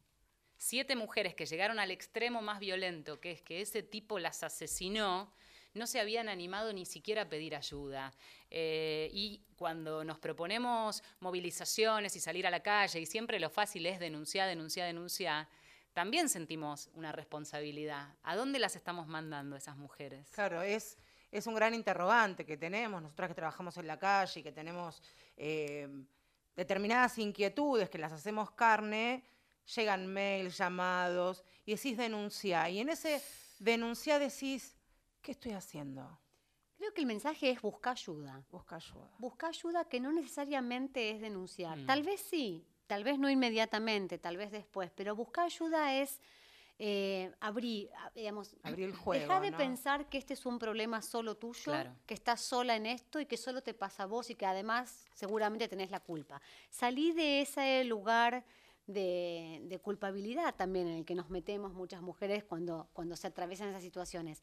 Siete mujeres que llegaron al extremo más violento, que es que ese tipo las asesinó, no se habían animado ni siquiera a pedir ayuda. Eh, y cuando nos proponemos movilizaciones y salir a la calle, y siempre lo fácil es denunciar, denunciar, denunciar, también sentimos una responsabilidad. ¿A dónde las estamos mandando esas mujeres? Claro, es, es un gran interrogante que tenemos, nosotras que trabajamos en la calle y que tenemos eh, determinadas inquietudes que las hacemos carne, llegan mails, llamados, y decís denuncia. Y en ese denuncia decís, ¿qué estoy haciendo? Creo que el mensaje es buscar ayuda. Busca ayuda. Buscar ayuda que no necesariamente es denunciar. Mm. Tal vez sí, tal vez no inmediatamente, tal vez después, pero buscar ayuda es eh, abrir, digamos, Abrir el juego, dejar de ¿no? pensar que este es un problema solo tuyo, Claro. que estás sola en esto y que solo te pasa a vos y que además seguramente tenés la culpa. Salí de ese lugar de, de culpabilidad también en el que nos metemos muchas mujeres cuando, cuando se atraviesan esas situaciones.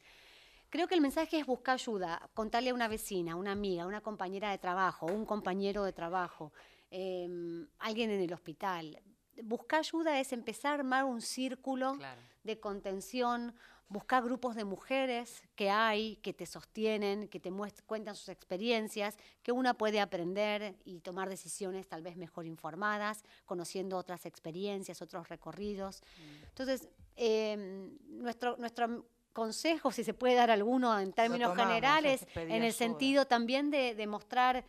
Creo que el mensaje es buscar ayuda, contarle a una vecina, una amiga, a una compañera de trabajo, un compañero de trabajo, em, alguien en el hospital. Buscar ayuda es empezar a armar un círculo de contención, buscar grupos de mujeres que hay, que te sostienen, que te cuentan sus experiencias, que una puede aprender y tomar decisiones tal vez mejor informadas, conociendo otras experiencias, otros recorridos. Entonces, em, nuestro, nuestro consejo, si se puede dar alguno en términos tomamos, generales, en el ayuda. sentido también de, de mostrar,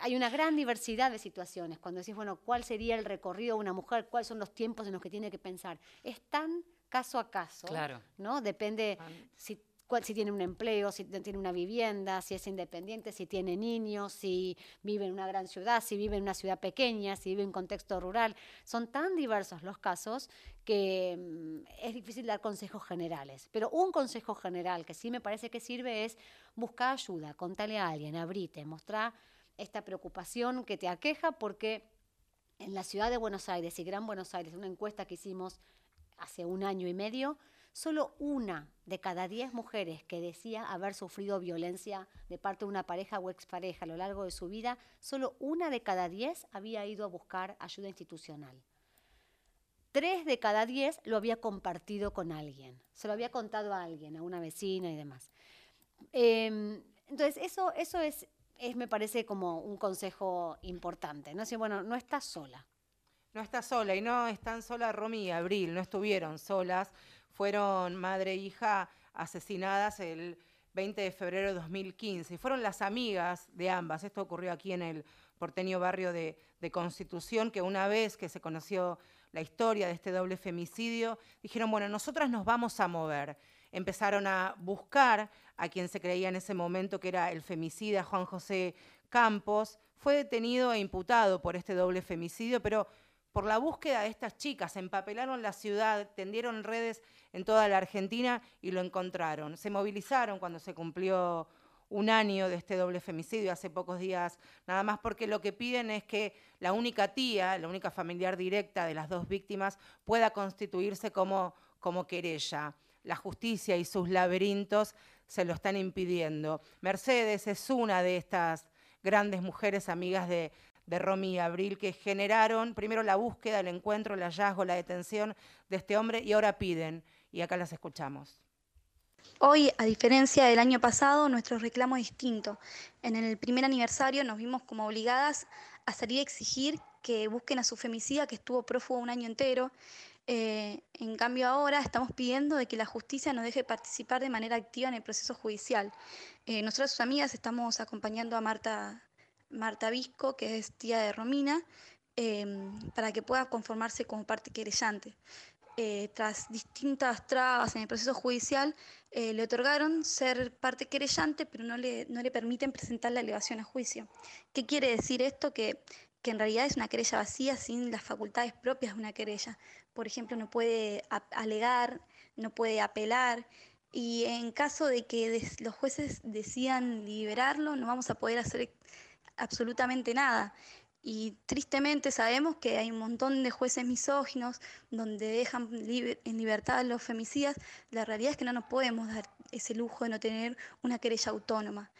hay una gran diversidad de situaciones. Cuando decís, bueno, ¿cuál sería el recorrido de una mujer? ¿Cuáles son los tiempos en los que tiene que pensar? Es tan caso a caso, Claro. ¿no? Depende si, si tiene un empleo, si tiene una vivienda, si es independiente, si tiene niños, si vive en una gran ciudad, si vive en una ciudad pequeña, si vive en contexto rural. Son tan diversos los casos que mm, es difícil dar consejos generales. Pero un consejo general que sí me parece que sirve es buscar ayuda, contale a alguien, abrite, mostrar esta preocupación que te aqueja porque en la ciudad de Buenos Aires y Gran Buenos Aires, una encuesta que hicimos hace un año y medio, solo una de cada diez mujeres que decía haber sufrido violencia de parte de una pareja o expareja a lo largo de su vida, solo una de cada diez había ido a buscar ayuda institucional. Tres de cada diez lo había compartido con alguien, se lo había contado a alguien, a una vecina y demás. Em, entonces, eso, eso es, me parece, como un consejo importante. ¿no? Decir, bueno, no estás sola. No está sola y no están sola Romy y Abril, no estuvieron solas, fueron madre e hija asesinadas el 20 de febrero de 2015. Y fueron las amigas de ambas, esto ocurrió aquí en el porteño barrio de, de Constitución, que una vez que se conoció la historia de este doble femicidio, dijeron, bueno, nosotras nos vamos a mover. Empezaron a buscar a quien se creía en ese momento que era el femicida Juan José Campos. Fue detenido e imputado por este doble femicidio, pero por la búsqueda de estas chicas, empapelaron la ciudad, tendieron redes en toda la Argentina y lo encontraron. Se movilizaron cuando se cumplió un año de este doble femicidio, hace pocos días nada más, porque lo que piden es que la única tía, la única familiar directa de las dos víctimas pueda constituirse como, como querella. La justicia y sus laberintos se lo están impidiendo. Mercedes es una de estas grandes mujeres amigas de, de Romy y Abril que generaron primero la búsqueda, el encuentro, el hallazgo, la detención de este hombre y ahora piden, y acá las escuchamos. Hoy, a diferencia del año pasado, nuestro reclamo es distinto. En el primer aniversario nos vimos como obligadas a salir a exigir que busquen a su femicida que estuvo prófugo un año entero. Eh, en cambio ahora estamos pidiendo de que la justicia nos deje participar de manera activa en el proceso judicial. Eh, sus amigas estamos acompañando a Marta, Marta Visco, que es tía de Romina, eh, para que pueda conformarse como parte querellante. Eh, tras distintas trabas en el proceso judicial, eh, le otorgaron ser parte querellante, pero no le, no le permiten presentar la elevación a juicio. ¿Qué quiere decir esto? Que, que en realidad es una querella vacía sin las facultades propias de una querella. Por ejemplo, no puede alegar, no puede apelar, y en caso de que los jueces decidan liberarlo, no vamos a poder hacer absolutamente nada. Y tristemente sabemos que hay un montón de jueces misóginos donde dejan en libertad a los femicidas. La realidad es que no nos podemos dar ese lujo de no tener una querella autónoma.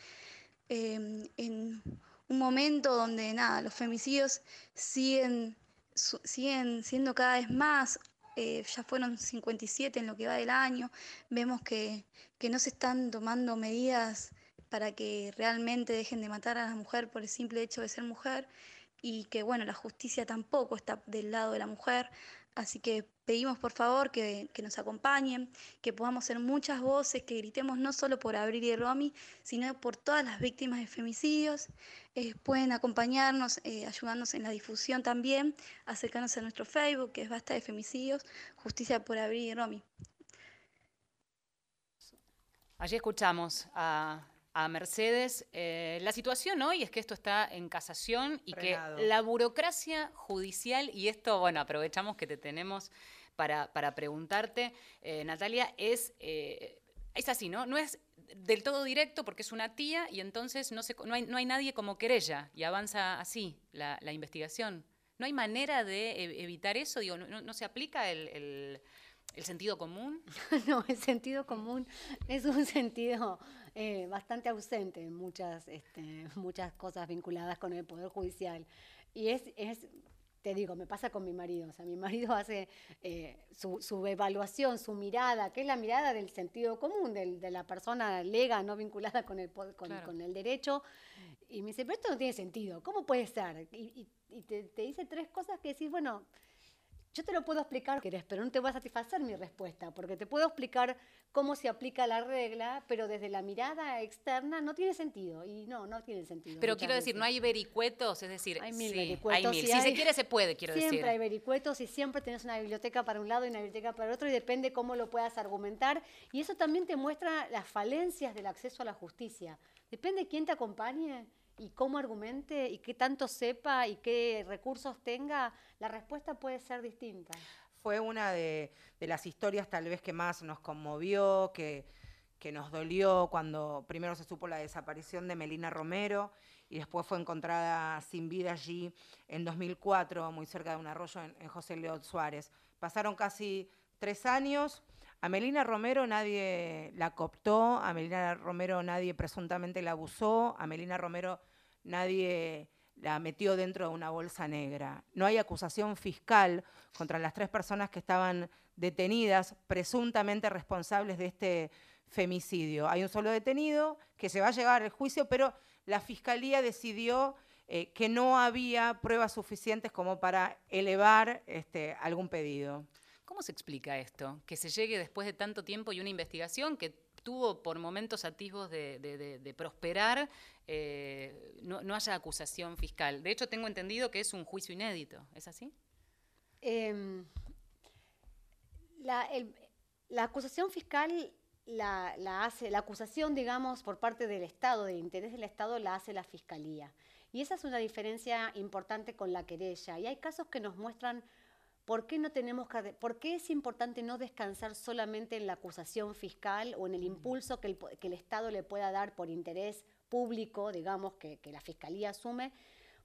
Eh, en un momento donde nada, los femicidios siguen, siguen siendo cada vez más, eh, ya fueron 57 en lo que va del año, vemos que, que no se están tomando medidas para que realmente dejen de matar a la mujer por el simple hecho de ser mujer y que bueno, la justicia tampoco está del lado de la mujer. Así que pedimos por favor que, que nos acompañen, que podamos ser muchas voces, que gritemos no solo por Abril y Romy, sino por todas las víctimas de femicidios. Eh, pueden acompañarnos, eh, ayudarnos en la difusión también, acercarnos a nuestro Facebook, que es Basta de Femicidios, Justicia por Abril y Romy. Allí escuchamos a, a Mercedes. Eh, la situación hoy es que esto está en casación y Frenado. que la burocracia judicial, y esto, bueno, aprovechamos que te tenemos para, para preguntarte, eh, Natalia, es, eh, es así, ¿no? No es del todo directo porque es una tía y entonces no, se, no, hay, no hay nadie como querella y avanza así la, la investigación. ¿No hay manera de evitar eso? Digo, ¿no, no- no se aplica el, el- el sentido común? no, el sentido común es un sentido eh, bastante ausente en muchas, este, muchas cosas vinculadas con el Poder Judicial. Y es, es, te digo, me pasa con mi marido. O sea, mi marido hace eh, su, su evaluación, su mirada, que es la mirada del sentido común, del- de la persona lega, no vinculada con el, con, Claro. con el derecho. Y me dice, pero esto no tiene sentido, ¿cómo puede ser? Y, y- y te, te dice tres cosas que decís, bueno, yo te lo puedo explicar, querés, pero no te va a satisfacer mi respuesta, porque te puedo explicar cómo se aplica la regla, pero desde la mirada externa no tiene sentido. Y no, no tiene sentido. Pero quiero decir, no hay vericuetos, es decir, Hay mil sí, vericuetos. hay mil. Si se quiere, se puede, quiero siempre decir. hay vericuetos y siempre tenés una biblioteca para un lado y una biblioteca para el otro y depende cómo lo puedas argumentar. Y eso también te muestra las falencias del acceso a la justicia. Depende quién te acompañe y cómo argumente y qué tanto sepa y qué recursos tenga, la respuesta puede ser distinta. Fue una de, las historias tal vez que más nos conmovió, que, que nos dolió cuando primero se supo la desaparición de Melina Romero y después fue encontrada sin vida allí en 2004, muy cerca de un arroyo en, en José León Suárez. Pasaron casi tres años. A Melina Romero nadie la cooptó, a Melina Romero nadie presuntamente la abusó, a Melina Romero nadie la metió dentro de una bolsa negra. No hay acusación fiscal contra las tres personas que estaban detenidas, presuntamente responsables de este femicidio. Hay un solo detenido que se va a llevar al juicio, pero la fiscalía decidió eh, que no había pruebas suficientes como para elevar este, algún pedido. ¿Cómo se explica esto? Que se llegue después de tanto tiempo y una investigación que tuvo por momentos atisbos de, prosperar, eh, no, haya acusación fiscal. De hecho, tengo entendido que es un juicio inédito. ¿Es así? Em, la, acusación fiscal la hace, la acusación, digamos, por parte del Estado, del interés del Estado, la hace la Fiscalía. Y esa es una diferencia importante con la querella. Y hay casos que nos muestran por qué no tenemos que, por qué es importante no descansar solamente en la acusación fiscal o en el impulso que el, que el Estado le pueda dar por interés público, digamos, que, que la Fiscalía asume.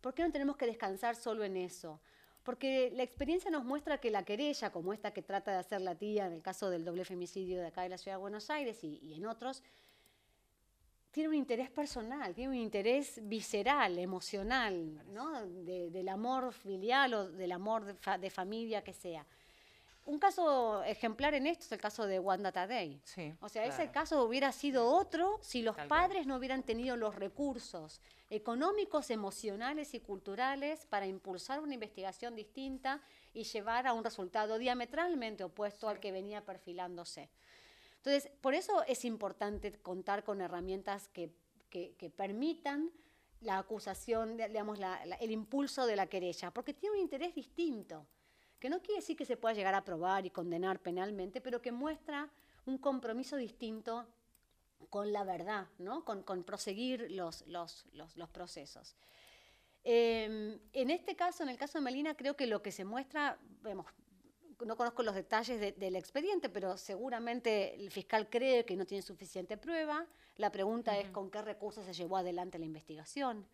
¿Por qué no tenemos que descansar solo en eso? Porque la experiencia nos muestra que la querella, como esta que trata de hacer la tía en el caso del doble femicidio de acá de la Ciudad de Buenos Aires y, y en otros, tiene un interés personal, tiene un interés visceral, emocional, ¿no? De- del amor filial o del amor de, fa- de familia que sea. Un caso ejemplar en esto es el caso de Wanda Tadei. o sea, ese claro. caso hubiera sido otro si los Tal cual. padres no hubieran tenido los recursos económicos, emocionales y culturales para impulsar una investigación distinta y llevar a un resultado diametralmente opuesto al que venía perfilándose. Entonces, por eso es importante contar con herramientas que, permitan la acusación, digamos, el impulso de la querella, porque tiene un interés distinto, que no quiere decir que se pueda llegar a probar y condenar penalmente, pero que muestra un compromiso distinto con la verdad, ¿no? con, proseguir los, procesos. Eh, en este caso, en el caso de Melina, creo que lo que se muestra, vemos, no conozco los detalles de- del expediente, pero seguramente el fiscal cree que no tiene suficiente prueba. La pregunta es con qué recursos se llevó adelante la investigación,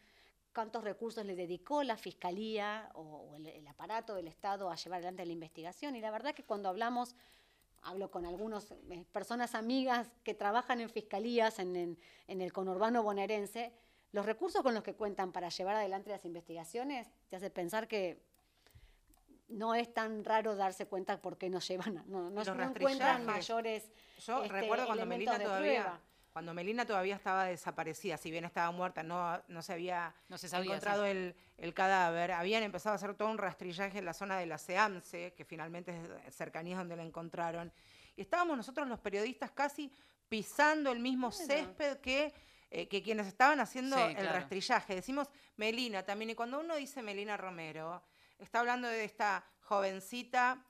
cuántos recursos le dedicó la fiscalía o, o el, el aparato del Estado a llevar adelante la investigación. Y la verdad que cuando hablamos, hablo con algunas personas amigas que trabajan en fiscalías en, en- en el conurbano bonaerense, los recursos con los que cuentan para llevar adelante las investigaciones te hace pensar que no es tan raro darse cuenta por qué no llevan, a- no, no, no encuentran mayores Yo este, recuerdo cuando Melina todavía, prueba. cuando Melina todavía estaba desaparecida, si bien estaba muerta, no, no se había No se sabía, encontrado sí. el, el cadáver, habían empezado a hacer todo un rastrillaje en la zona de la SEAMSE, que finalmente es cercanías donde la encontraron. Y estábamos nosotros los periodistas casi pisando el mismo césped que, eh, que quienes estaban haciendo Sí, el claro. rastrillaje. Decimos Melina también, y cuando uno dice Melina Romero, está hablando de esta jovencita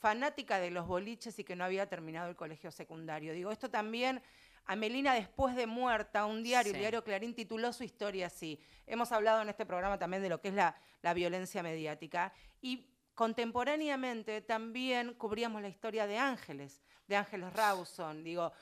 fanática de los boliches y que no había terminado el colegio secundario. Digo, esto también, a Melina después de muerta, un diario, Sí. el diario Clarín, tituló su historia así. Hemos hablado en este programa también de lo que es la, la violencia mediática. Y contemporáneamente también cubríamos la historia de Ángeles, de Ángeles Rawson. Digo,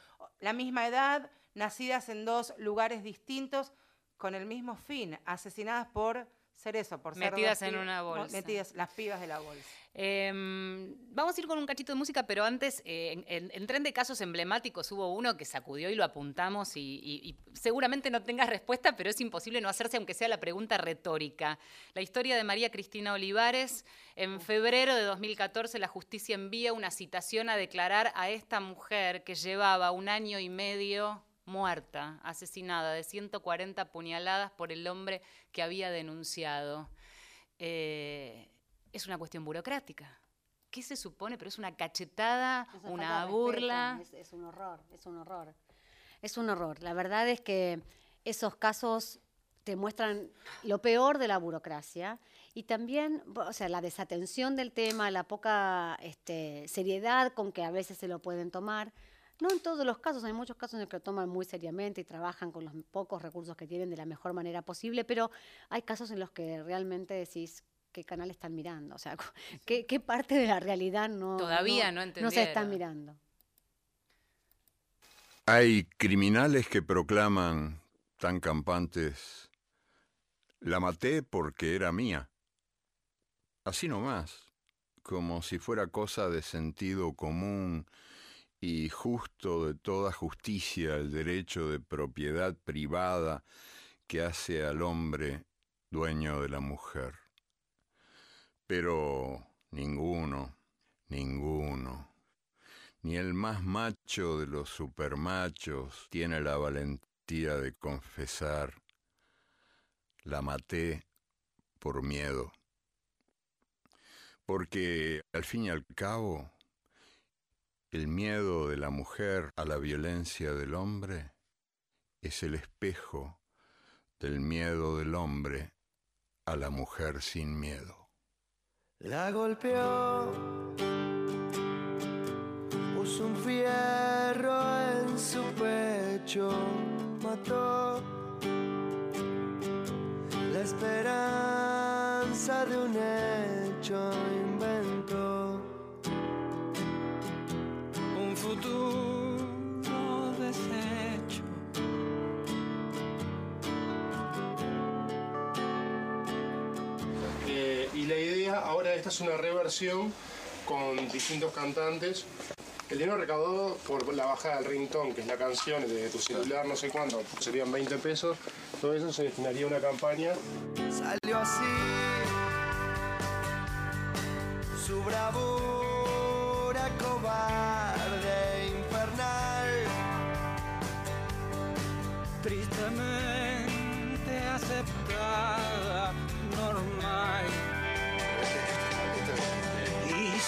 la misma edad, nacidas en dos lugares distintos, con el mismo fin, asesinadas por ser eso, por ser Metidas en una bolsa. Metidas, las pibas de la bolsa. Em, vamos a ir con un cachito de música, pero antes, eh, en, en- en tren de casos emblemáticos hubo uno que sacudió y lo apuntamos y, y- y seguramente no tengas respuesta, pero es imposible no hacerse aunque sea la pregunta retórica. La historia de María Cristina Olivares. En febrero de 2014 la justicia envía una citación a declarar a esta mujer que llevaba un año y medio muerta, asesinada de 140 puñaladas por el hombre que había denunciado. Eh, es una cuestión burocrática. ¿Qué se supone? Pero es una cachetada, Es una burla. es un horror, es un horror. Es un horror. La verdad es que esos casos te muestran lo peor de la burocracia y también, o sea, la desatención del tema, la poca este, seriedad con que a veces se lo pueden tomar. No en todos los casos, hay muchos casos en los que lo toman muy seriamente y trabajan con los pocos recursos que tienen de la mejor manera posible, pero hay casos en los que realmente decís qué canal están mirando, o sea, qué, qué parte de la realidad no, Todavía no no se están mirando. Hay criminales que proclaman tan campantes, la maté porque era mía. Así nomás, como si fuera cosa de sentido común y justo de toda justicia el derecho de propiedad privada que hace al hombre dueño de la mujer. Pero ninguno, ninguno, ni el más macho de los supermachos tiene la valentía de confesar, la maté por miedo. Porque al fin y al cabo, El miedo de la mujer a la violencia del hombre es el espejo del miedo del hombre a la mujer sin miedo. La golpeó, puso un fierro en su pecho, mató la esperanza de un hecho, es una reversión con distintos cantantes. El dinero recaudado por la bajada del ringtone, que es la canción de tu celular, no sé cuánto, serían 20 pesos. Todo eso se destinaría a una campaña. Salió así su bravura cobarde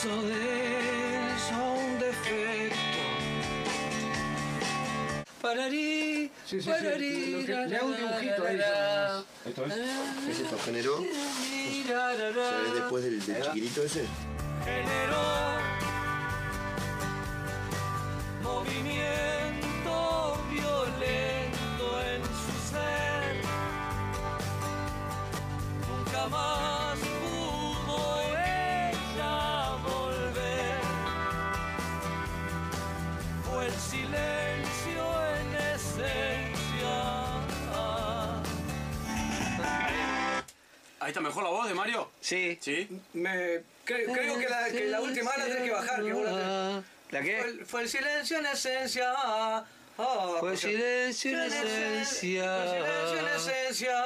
Eso un defecto. Pararí, Sí, sí, sí, pararí, que- le hago un dibujito ahí. Esto es. Ah. ¿Qué es esto? ¿Generó? ¿Sabes después del, del chiquitito ese? generó movimiento está mejor la voz de Mario. Sí. Sí. Me, cre- creo que la, que la última la tenés que bajar. Que vos la, tenés. ¿La qué? Fue, el- fue el silencio en esencia. ah, ah, Fue el silencio en esencia. Fue el silencio en esencia.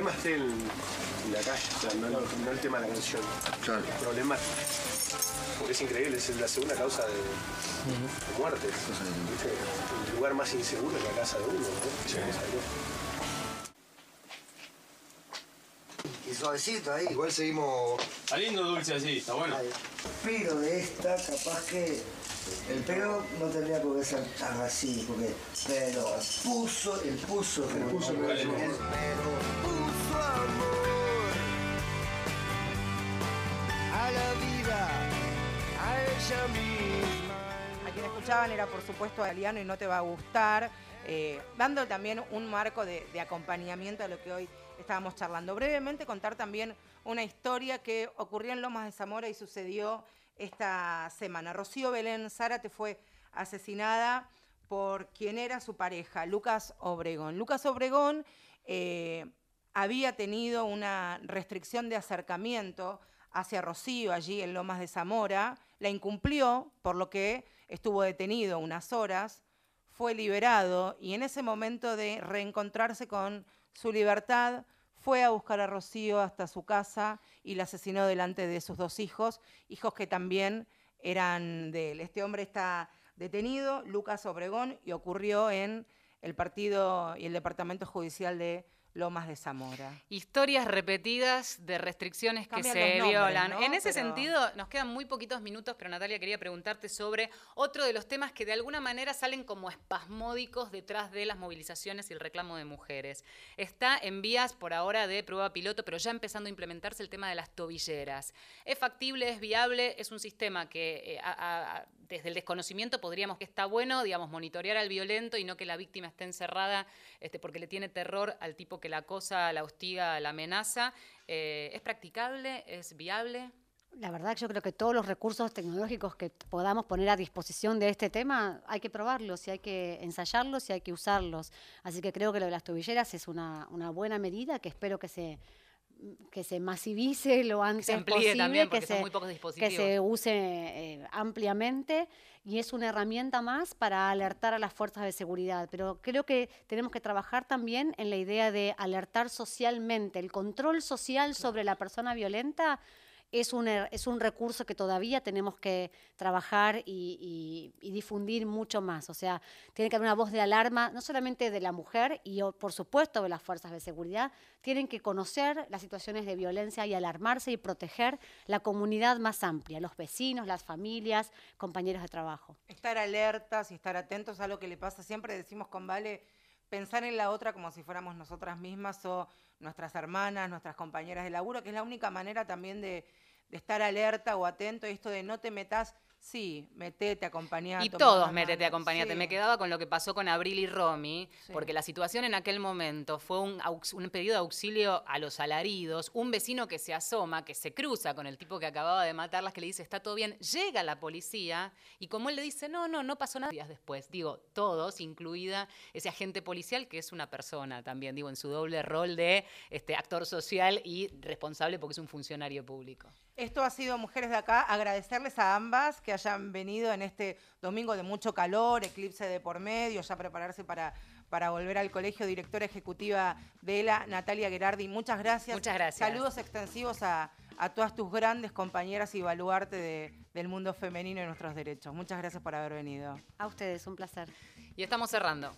Tema esté en, en la calle, o sea, no, no- no el tema de la canción. Claro. Problemático. Porque es increíble, es la segunda causa de, de muerte. ¿Viste? El lugar más inseguro es la casa de uno, ¿no? Y suavecito ahí. Igual seguimos. Está lindo dulce así, está bueno. Pero de esta, capaz que el pelo no tendría por qué ser tan así, porque pero el puso, el puso, el puso, el Vale. pelo. Puso a quien escuchaban era por supuesto Aliano y no te va a gustar, eh, dando también un marco de, de acompañamiento a lo que hoy estábamos charlando. Brevemente contar también una historia que ocurrió en Lomas de Zamora y sucedió esta semana. Rocío Belén Zárate fue asesinada por quien era su pareja, Lucas Obregón. Lucas Obregón eh, había tenido una restricción de acercamiento hacia Rocío allí en Lomas de Zamora, la incumplió, por lo que estuvo detenido unas horas, fue liberado y en ese momento de reencontrarse con su libertad, fue a buscar a Rocío hasta su casa y la asesinó delante de sus dos hijos, hijos que también eran de él. Este hombre está detenido, Lucas Obregón, y ocurrió en el partido y el departamento judicial de Lomas de Zamora. Historias repetidas de restricciones que se nombres, violan. ¿no? En ese Pero- sentido, nos quedan muy poquitos minutos, pero Natalia quería preguntarte sobre otro de los temas que de alguna manera salen como espasmódicos detrás de las movilizaciones y el reclamo de mujeres. Está en vías por ahora de prueba piloto, pero ya empezando a implementarse el tema de las tobilleras. ¿Es factible, es viable? Es un sistema que eh, a- a- a- desde el desconocimiento podríamos que está bueno, digamos, monitorear al violento y no que la víctima esté encerrada este, porque le tiene terror al tipo que la acosa, la hostiga, la amenaza. Eh, ¿Es practicable? ¿Es viable? La verdad yo creo que todos los recursos tecnológicos que podamos poner a disposición de este tema hay que probarlos y hay que ensayarlos y hay que usarlos. Así que creo que lo de las tobilleras es una buena medida que espero que se que se masivice lo antes amplíe posible, también, que, porque son se, muy pocos que dispositivos. se use eh, ampliamente y es una herramienta más para alertar a las fuerzas de seguridad. Pero creo que tenemos que trabajar también en la idea de alertar socialmente. El control social sobre la persona violenta es un, es un recurso que todavía tenemos que trabajar y, difundir mucho más. O sea, tiene que haber una voz de alarma, no solamente de la mujer y, por supuesto, de las fuerzas de seguridad, tienen que conocer las situaciones de violencia y alarmarse y proteger la comunidad más amplia, los vecinos, las familias, compañeros de trabajo. Estar alertas y estar atentos a lo que le pasa. Siempre decimos con Vale, pensar en la otra como si fuéramos nosotras mismas o nuestras hermanas, nuestras compañeras de laburo, que es la única manera también de, estar alerta o atento. Esto de no te metas, sí, metete, acompañá. Y todos mano. acompañate. Sí. Me quedaba con lo que pasó con Abril y Romy, Sí. porque la situación en aquel momento fue un pedido de auxilio a los alaridos, un vecino que se asoma, que se cruza con el tipo que acababa de matarlas, que le dice, está todo bien, llega la policía, y como él le dice, no, no, no pasó nada días después, digo, todos, incluida ese agente policial que es una persona también, digo, en su doble rol de este, actor social y responsable porque es un funcionario público. Esto ha sido Mujeres de Acá. Agradecerles a ambas que hayan venido en este domingo de mucho calor, eclipse de por medio, ya prepararse para, para volver al colegio. Directora ejecutiva de ELA, Natalia Gerardi. Muchas gracias. Muchas gracias. Saludos extensivos a, a todas tus grandes compañeras y baluarte de- del mundo femenino y nuestros derechos. Muchas gracias por haber venido. A ustedes, un placer. Y estamos cerrando.